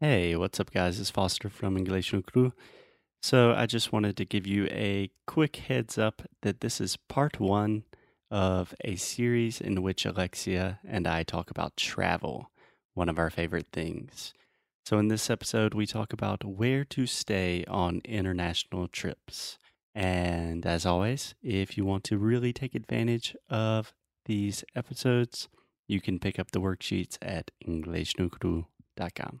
Hey, what's up, guys? It's Foster from English no Cru. So, I just wanted to give you a quick heads up that this is part one of a series in which Alexia and I talk about travel, one of our favorite things. So, in this episode, we talk about where to stay on international trips. And as always, if you want to really take advantage of these episodes, you can pick up the worksheets at EnglishNoCru.com.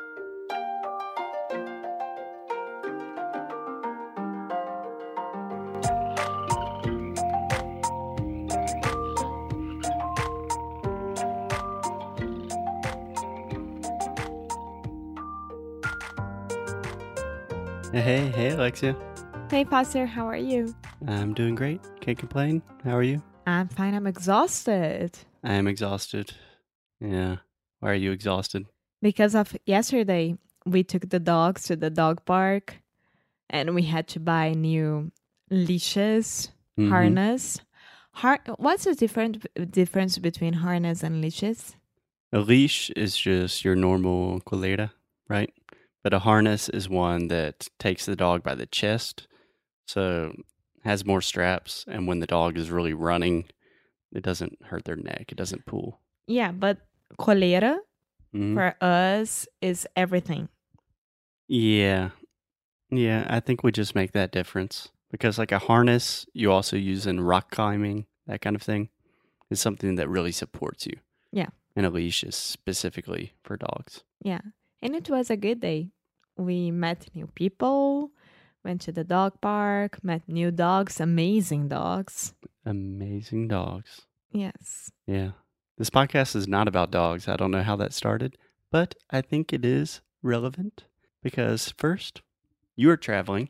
Hey, hey, Alexia. Hey, Pastor, how are you? I'm doing great. Can't complain. How are you? I'm fine. I'm exhausted I am exhausted. Yeah. Why are you exhausted? because of yesterday. We took the dogs to the dog park and we had to buy new leashes, Mhm. harness. Har- What's the different difference between harness and leashes? A leash is just your normal coleira, right? But a harness is one that takes the dog by the chest, so has more straps, and when the dog is really running, it doesn't hurt their neck. It doesn't pull. Yeah, but coleira Mhm. for us is everything. Yeah. Yeah, I think we just make that difference because like a harness you also use in rock climbing, that kind of thing, is something that really supports you. Yeah. And a leash is specifically for dogs. Yeah. And it was a good day. We met new people, went to the dog park, met new dogs, amazing dogs. Amazing dogs. Yes. Yeah. This podcast is not about dogs. I don't know how that started, but I think it is relevant because first, you are traveling,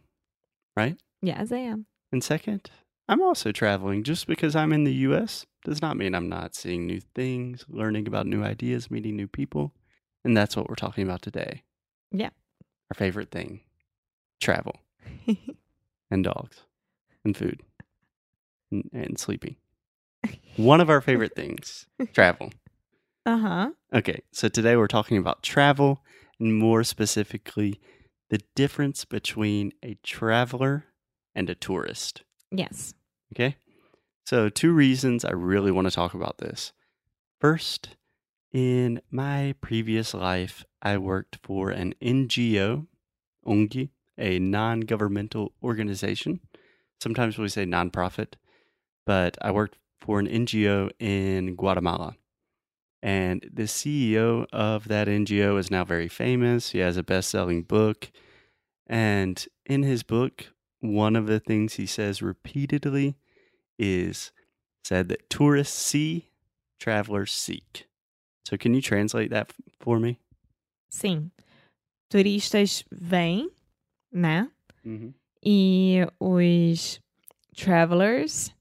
right? Yes, I am. And second, I'm also traveling. Just because I'm in the US does not mean I'm not seeing new things, learning about new ideas, meeting new people. And that's what we're talking about today. Yeah. Our favorite thing travel and dogs and food and, and sleeping. One of our favorite things travel. uh huh. Okay, so today we're talking about travel and more specifically, the difference between a traveler and a tourist. Yes. Okay. So, two reasons I really want to talk about this. First, in my previous life, I worked for an NGO, ONGI, a non governmental organization. Sometimes we say nonprofit, but I worked for an NGO in Guatemala. And the CEO of that NGO is now very famous. He has a best selling book. And in his book, one of the things he says repeatedly is said that tourists see, travelers seek. So can you translate that for me? Sim. Turistas vêm, né? Mm-hmm. E os travelers,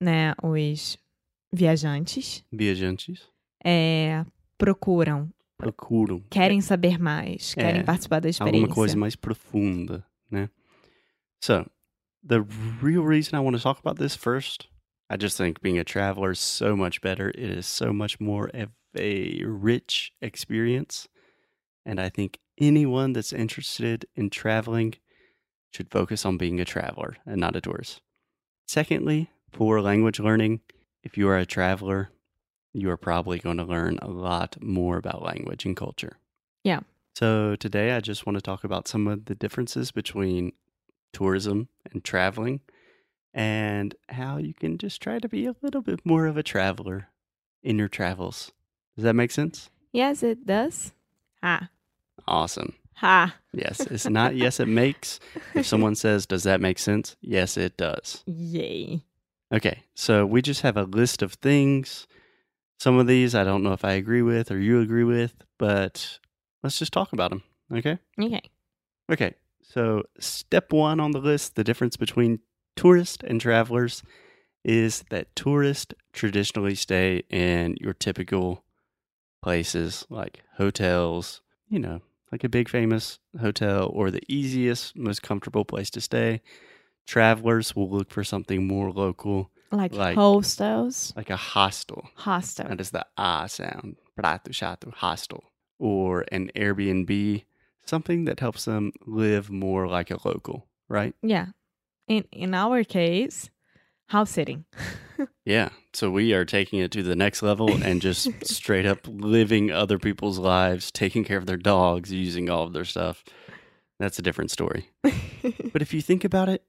né? Os viajantes, Viajantes é, procuram, procuram querem saber mais, querem É, participar da experiência. alguma coisa mais profunda, né? So, the real reason I want to talk about this first, I just think being a traveler is so much better. It is so much more of a rich experience. And I think anyone that's interested in traveling should focus on being a traveler and not a tourist. Secondly, for language learning, if you are a traveler, you are probably going to learn a lot more about language and culture. Yeah. So today I just want to talk about some of the differences between tourism and traveling and how you can just try to be a little bit more of a traveler in your travels. Does that make sense? Yes, it does. Ha. Awesome. Ha. Yes, it's not yes it makes. If someone says, "Does that make sense?" Yes, it does. Yay. Okay, so we just have a list of things. Some of these I don't know if I agree with or you agree with, but let's just talk about them. Okay? Okay. Okay, so step one on the list the difference between tourists and travelers is that tourists traditionally stay in your typical places like hotels, you know, like a big famous hotel or the easiest, most comfortable place to stay. Travelers will look for something more local, Like, Like- hostels, like a hostel. hostel. That is the ah sound. Prato chato hostel. Or an Airbnb, something that helps them live more like a local, right? Yeah. In in our case, house sitting. Yeah. So we are taking it to the next level and just straight up living other people's lives, taking care of their dogs, using all of their stuff. That's a different story. But if you think about it,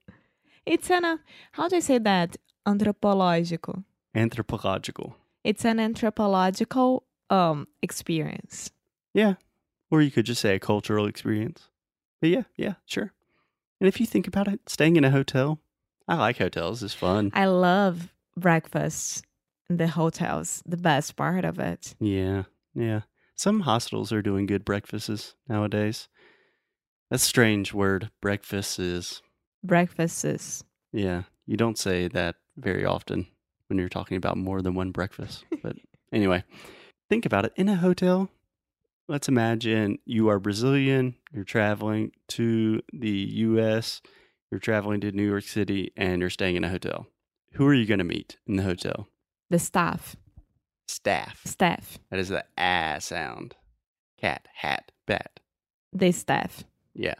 it's an uh, how do I say that? Anthropological. anthropological. It's an anthropological um experience. Yeah. Or you could just say a cultural experience. But yeah, yeah, sure. And if you think about it, staying in a hotel, I like hotels. It's fun. I love breakfasts in the hotels. The best part of it. Yeah, yeah. Some hostels are doing good breakfasts nowadays. That's a strange word, breakfast is. Breakfasts. Yeah, you don't say that very often when you're talking about more than one breakfast. But anyway, think about it. In a hotel, let's imagine you are Brazilian, you're traveling to the US, you're traveling to New York City, and you're staying in a hotel. Who are you going to meet in the hotel? The staff. Staff. Staff. That is the ah sound. Cat, hat, bat. The staff. Yeah.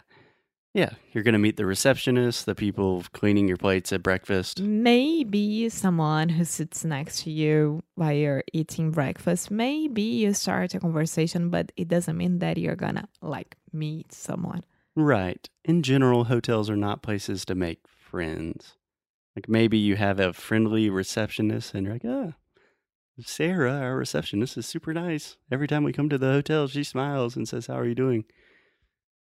Yeah. You're going to meet the receptionist, the people cleaning your plates at breakfast. Maybe someone who sits next to you while you're eating breakfast. Maybe you start a conversation, but it doesn't mean that you're gonna like meet someone. Right. In general, hotels are not places to make friends. Like maybe you have a friendly receptionist and you're like, ah, Sarah, our receptionist, is super nice. Every time we come to the hotel, she smiles and says, How are you doing?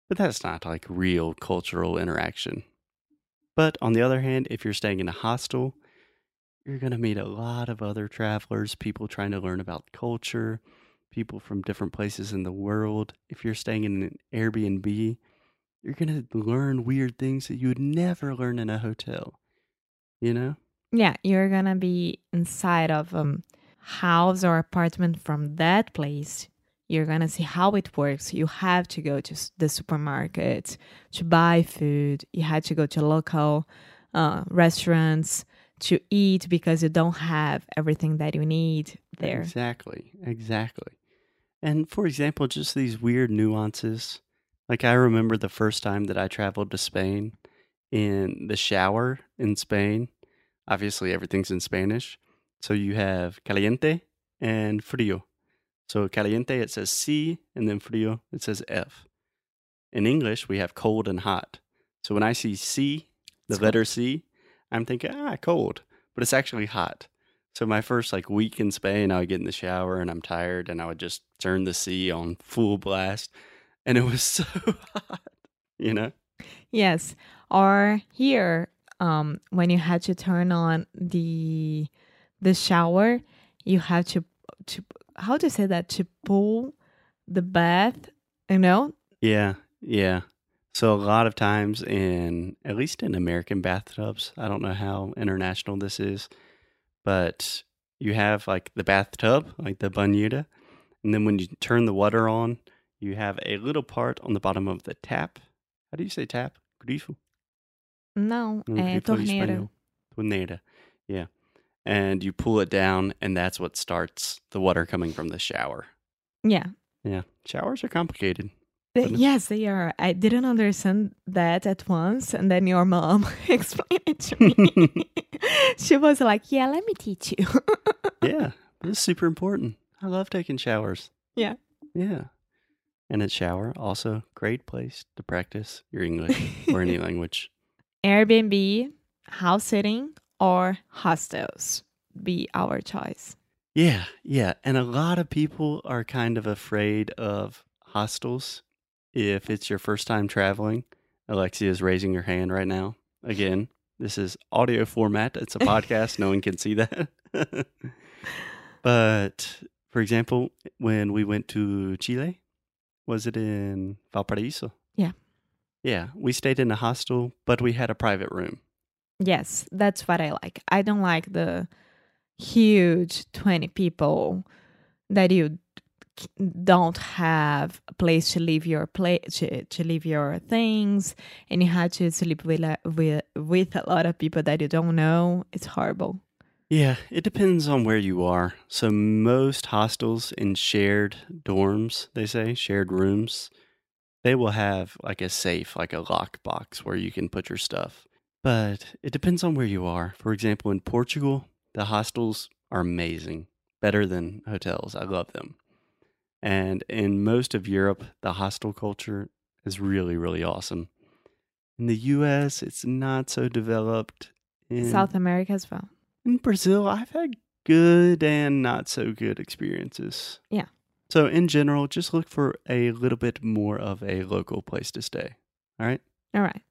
But that's not like real cultural interaction. But on the other hand, if you're staying in a hostel, you're going to meet a lot of other travelers, people trying to learn about culture, people from different places in the world. If you're staying in an Airbnb, you're going to learn weird things that you would never learn in a hotel. You know? Yeah, you're gonna be inside of um house or apartment from that place. You're gonna see how it works. You have to go to the supermarket to buy food. You had to go to local uh, restaurants to eat because you don't have everything that you need there. Exactly. Exactly. And for example, just these weird nuances. Like I remember the first time that I traveled to Spain in the shower in Spain. Obviously, everything's in Spanish. So you have caliente and frío. So caliente, it says C, and then frío, it says F. In English, we have cold and hot. So when I see C, the It's letter C, I'm thinking, ah, cold, but it's actually hot. So my first like week in Spain, I would get in the shower and I'm tired, and I would just turn the C on full blast, and it was so hot, you know. Yes. Or here, um, when you had to turn on the the shower, you had to to how to say that to pull the bath, you know? Yeah, yeah. So a lot of times in at least in American bathtubs, I don't know how international this is, but you have like the bathtub, like the bañera, and then when you turn the water on, you have a little part on the bottom of the tap. How do you say tap? Grifo. No, é eh, grifo torneira. Torneira. Yeah. And you pull it down, and that's what starts the water coming from the shower. Yeah. Yeah. Showers are complicated. They- yes, they are. I didn't understand that at once, and then your mom explained it to me. she was like, "Yeah, let me teach you." yeah, it's super important. I love taking showers. Yeah. Yeah. And a shower, also great place to practice your English or any language. Airbnb, house sitting, or hostels be our choice. Yeah, yeah. And a lot of people are kind of afraid of hostels if it's your first time traveling. Alexia is raising her hand right now. Again, this is audio format. It's a podcast. no one can see that. but for example, when we went to Chile, was it in Valparaiso? Yeah. Yeah. We stayed in a hostel, but we had a private room. Yes, that's what I like. I don't like the huge 20 people that you don't have a place to leave your play to, to leave your things and you have to sleep with, a- with with a lot of people that you don't know it's horrible Yeah, it depends on where you are. So most hostels in shared dorms, they say, shared rooms, they will have like a safe, like a lock box where you can put your stuff. But it depends on where you are. For example, in Portugal, the hostels are amazing, better than hotels. I love them. And in most of Europe, the hostel culture is really, really awesome. In the US, it's not so developed. In, south america as well in Brazil, I've had good and not so good experiences. Yeah. So, in general, just look for a little bit more of a local place to stay. All right. all right